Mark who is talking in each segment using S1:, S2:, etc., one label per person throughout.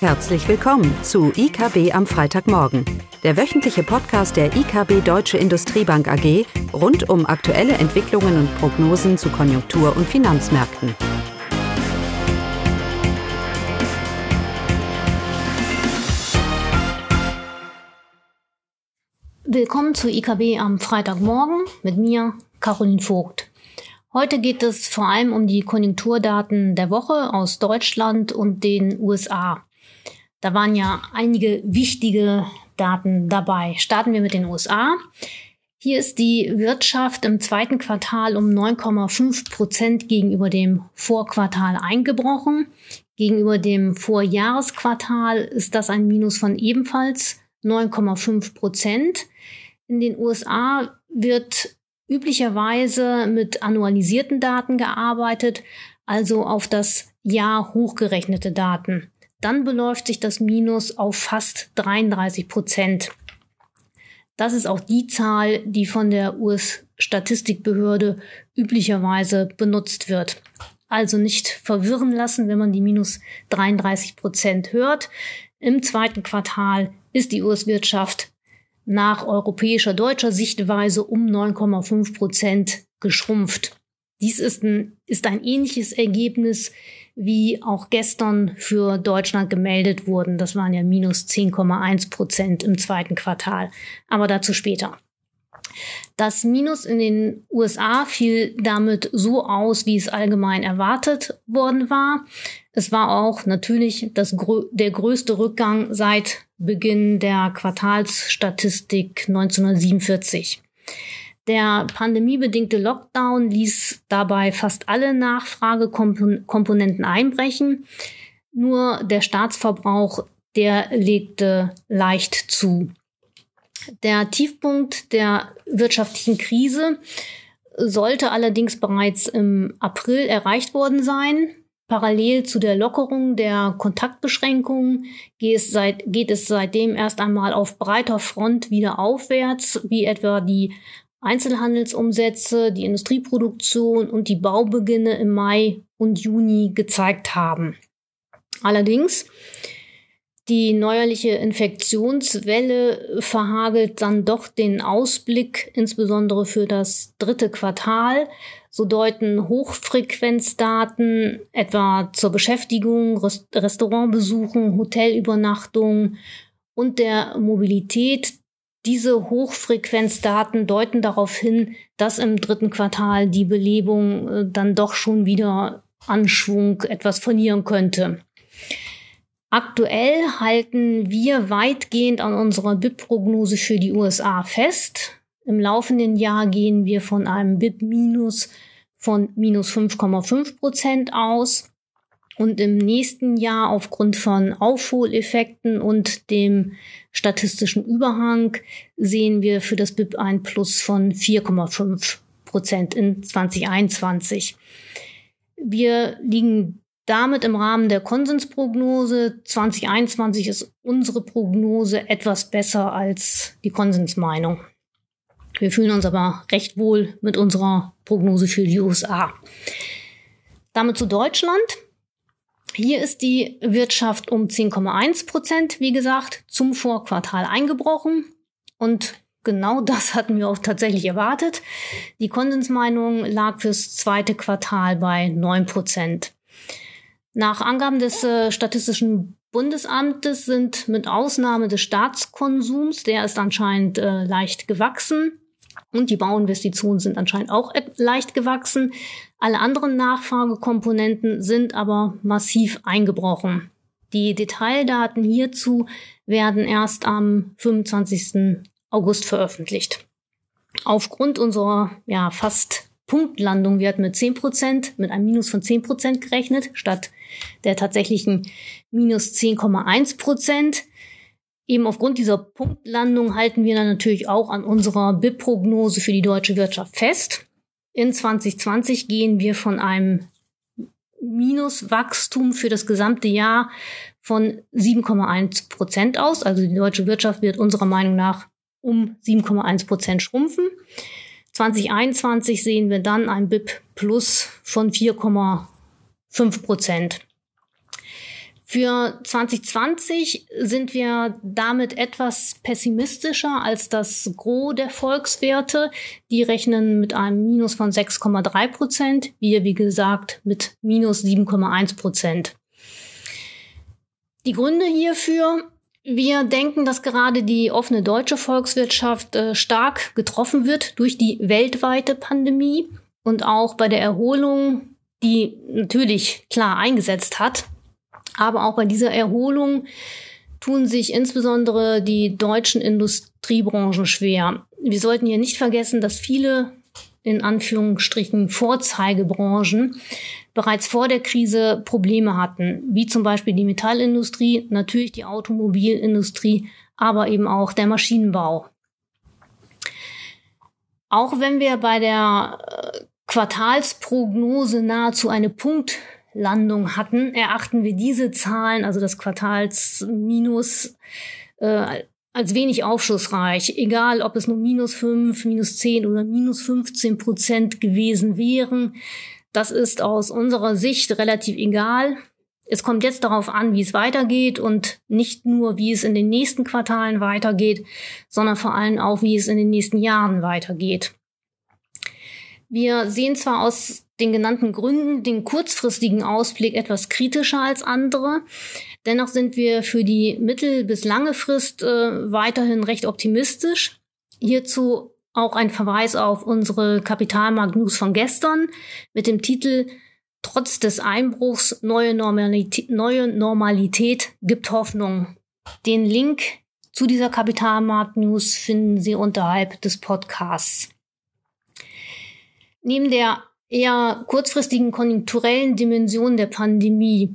S1: Herzlich willkommen zu IKB am Freitagmorgen, der wöchentliche Podcast der IKB Deutsche Industriebank AG rund um aktuelle Entwicklungen und Prognosen zu Konjunktur- und Finanzmärkten.
S2: Willkommen zu IKB am Freitagmorgen mit mir, Caroline Vogt. Heute geht es vor allem um die Konjunkturdaten der Woche aus Deutschland und den USA. Da waren ja einige wichtige Daten dabei. Starten wir mit den USA. Hier ist die Wirtschaft im zweiten Quartal um 9,5 Prozent gegenüber dem Vorquartal eingebrochen. Gegenüber dem Vorjahresquartal ist das ein Minus von ebenfalls 9,5 Prozent. In den USA wird üblicherweise mit annualisierten Daten gearbeitet, also auf das Jahr hochgerechnete Daten. Dann beläuft sich das Minus auf fast 33 Prozent. Das ist auch die Zahl, die von der US-Statistikbehörde üblicherweise benutzt wird. Also nicht verwirren lassen, wenn man die minus 33 Prozent hört. Im zweiten Quartal ist die US-Wirtschaft nach europäischer deutscher Sichtweise um 9,5 Prozent geschrumpft. Dies ist ein, ist ein ähnliches Ergebnis, wie auch gestern für Deutschland gemeldet wurden. Das waren ja minus 10,1 Prozent im zweiten Quartal. Aber dazu später. Das Minus in den USA fiel damit so aus, wie es allgemein erwartet worden war. Es war auch natürlich das, der größte Rückgang seit Beginn der Quartalsstatistik 1947. Der pandemiebedingte Lockdown ließ dabei fast alle Nachfragekomponenten einbrechen. Nur der Staatsverbrauch, der legte leicht zu. Der Tiefpunkt der wirtschaftlichen Krise sollte allerdings bereits im April erreicht worden sein. Parallel zu der Lockerung der Kontaktbeschränkungen geht es, seit, geht es seitdem erst einmal auf breiter Front wieder aufwärts, wie etwa die Einzelhandelsumsätze, die Industrieproduktion und die Baubeginne im Mai und Juni gezeigt haben. Allerdings die neuerliche Infektionswelle verhagelt dann doch den Ausblick, insbesondere für das dritte Quartal. So deuten Hochfrequenzdaten etwa zur Beschäftigung, Restaurantbesuchen, Hotelübernachtungen und der Mobilität. Diese Hochfrequenzdaten deuten darauf hin, dass im dritten Quartal die Belebung äh, dann doch schon wieder Anschwung etwas verlieren könnte. Aktuell halten wir weitgehend an unserer BIP-Prognose für die USA fest. Im laufenden Jahr gehen wir von einem BIP-Minus von minus 5,5 Prozent aus. Und im nächsten Jahr aufgrund von Aufholeffekten und dem statistischen Überhang sehen wir für das BIP ein Plus von 4,5 Prozent in 2021. Wir liegen damit im Rahmen der Konsensprognose 2021 ist unsere Prognose etwas besser als die Konsensmeinung. Wir fühlen uns aber recht wohl mit unserer Prognose für die USA. Damit zu Deutschland. Hier ist die Wirtschaft um 10,1 Prozent, wie gesagt, zum Vorquartal eingebrochen. Und genau das hatten wir auch tatsächlich erwartet. Die Konsensmeinung lag fürs zweite Quartal bei 9 Prozent. Nach Angaben des äh, Statistischen Bundesamtes sind mit Ausnahme des Staatskonsums, der ist anscheinend äh, leicht gewachsen, und die Bauinvestitionen sind anscheinend auch leicht gewachsen. Alle anderen Nachfragekomponenten sind aber massiv eingebrochen. Die Detaildaten hierzu werden erst am 25. August veröffentlicht. Aufgrund unserer ja, fast Punktlandung. Wir hatten mit 10 Prozent, mit einem Minus von 10 Prozent gerechnet, statt der tatsächlichen minus 10,1 Prozent. Eben aufgrund dieser Punktlandung halten wir dann natürlich auch an unserer BIP-Prognose für die deutsche Wirtschaft fest. In 2020 gehen wir von einem Minuswachstum für das gesamte Jahr von 7,1 Prozent aus. Also die deutsche Wirtschaft wird unserer Meinung nach um 7,1 Prozent schrumpfen. 2021 sehen wir dann ein BIP Plus von 4,5 Prozent. Für 2020 sind wir damit etwas pessimistischer als das Gros der Volkswerte. Die rechnen mit einem Minus von 6,3 Prozent, wir wie gesagt mit minus 7,1 Prozent. Die Gründe hierfür wir denken, dass gerade die offene deutsche Volkswirtschaft äh, stark getroffen wird durch die weltweite Pandemie und auch bei der Erholung, die natürlich klar eingesetzt hat. Aber auch bei dieser Erholung tun sich insbesondere die deutschen Industriebranchen schwer. Wir sollten hier nicht vergessen, dass viele in Anführungsstrichen Vorzeigebranchen bereits vor der Krise Probleme hatten, wie zum Beispiel die Metallindustrie, natürlich die Automobilindustrie, aber eben auch der Maschinenbau. Auch wenn wir bei der äh, Quartalsprognose nahezu eine Punktlandung hatten, erachten wir diese Zahlen, also das Quartalsminus, äh, als wenig aufschlussreich, egal ob es nur minus fünf, minus zehn oder minus 15 Prozent gewesen wären. Das ist aus unserer Sicht relativ egal. Es kommt jetzt darauf an, wie es weitergeht und nicht nur, wie es in den nächsten Quartalen weitergeht, sondern vor allem auch, wie es in den nächsten Jahren weitergeht. Wir sehen zwar aus den genannten Gründen den kurzfristigen Ausblick etwas kritischer als andere. Dennoch sind wir für die mittel- bis lange Frist äh, weiterhin recht optimistisch. Hierzu auch ein Verweis auf unsere Kapitalmarkt-News von gestern mit dem Titel Trotz des Einbruchs neue Normalität, neue Normalität gibt Hoffnung. Den Link zu dieser Kapitalmarkt-News finden Sie unterhalb des Podcasts. Neben der eher kurzfristigen konjunkturellen Dimension der Pandemie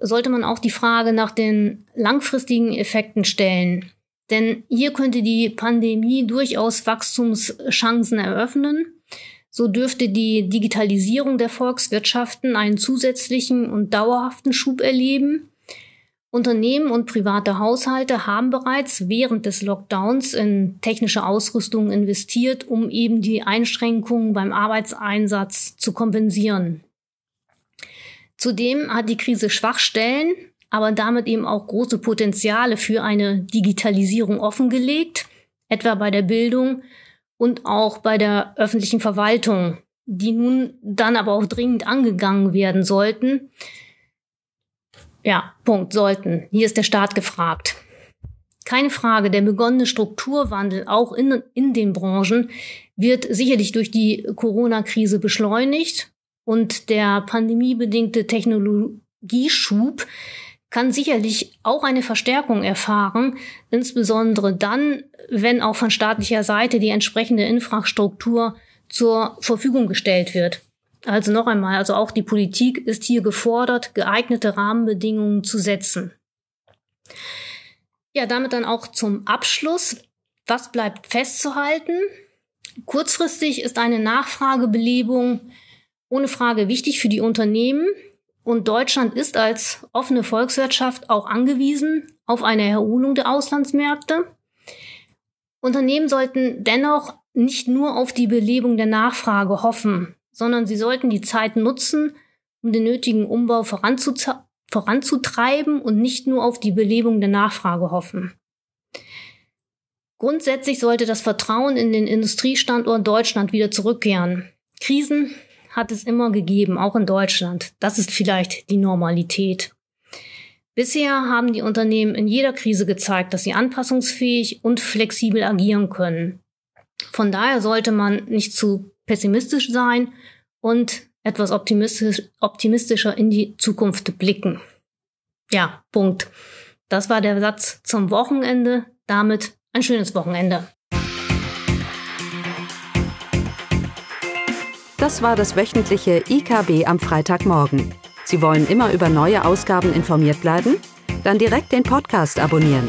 S2: sollte man auch die Frage nach den langfristigen Effekten stellen. Denn hier könnte die Pandemie durchaus Wachstumschancen eröffnen. So dürfte die Digitalisierung der Volkswirtschaften einen zusätzlichen und dauerhaften Schub erleben. Unternehmen und private Haushalte haben bereits während des Lockdowns in technische Ausrüstung investiert, um eben die Einschränkungen beim Arbeitseinsatz zu kompensieren. Zudem hat die Krise Schwachstellen, aber damit eben auch große Potenziale für eine Digitalisierung offengelegt, etwa bei der Bildung und auch bei der öffentlichen Verwaltung, die nun dann aber auch dringend angegangen werden sollten. Ja, Punkt, sollten. Hier ist der Staat gefragt. Keine Frage, der begonnene Strukturwandel auch in, in den Branchen wird sicherlich durch die Corona-Krise beschleunigt und der pandemiebedingte Technologieschub kann sicherlich auch eine Verstärkung erfahren, insbesondere dann, wenn auch von staatlicher Seite die entsprechende Infrastruktur zur Verfügung gestellt wird. Also noch einmal, also auch die Politik ist hier gefordert, geeignete Rahmenbedingungen zu setzen. Ja, damit dann auch zum Abschluss. Was bleibt festzuhalten? Kurzfristig ist eine Nachfragebelebung ohne Frage wichtig für die Unternehmen, und Deutschland ist als offene Volkswirtschaft auch angewiesen auf eine Erholung der Auslandsmärkte. Unternehmen sollten dennoch nicht nur auf die Belebung der Nachfrage hoffen, sondern sie sollten die Zeit nutzen, um den nötigen Umbau voranzutreiben und nicht nur auf die Belebung der Nachfrage hoffen. Grundsätzlich sollte das Vertrauen in den Industriestandort Deutschland wieder zurückkehren. Krisen hat es immer gegeben, auch in Deutschland. Das ist vielleicht die Normalität. Bisher haben die Unternehmen in jeder Krise gezeigt, dass sie anpassungsfähig und flexibel agieren können. Von daher sollte man nicht zu pessimistisch sein und etwas optimistisch, optimistischer in die Zukunft blicken. Ja, Punkt. Das war der Satz zum Wochenende. Damit ein schönes Wochenende.
S1: Das war das wöchentliche IKB am Freitagmorgen. Sie wollen immer über neue Ausgaben informiert bleiben? Dann direkt den Podcast abonnieren.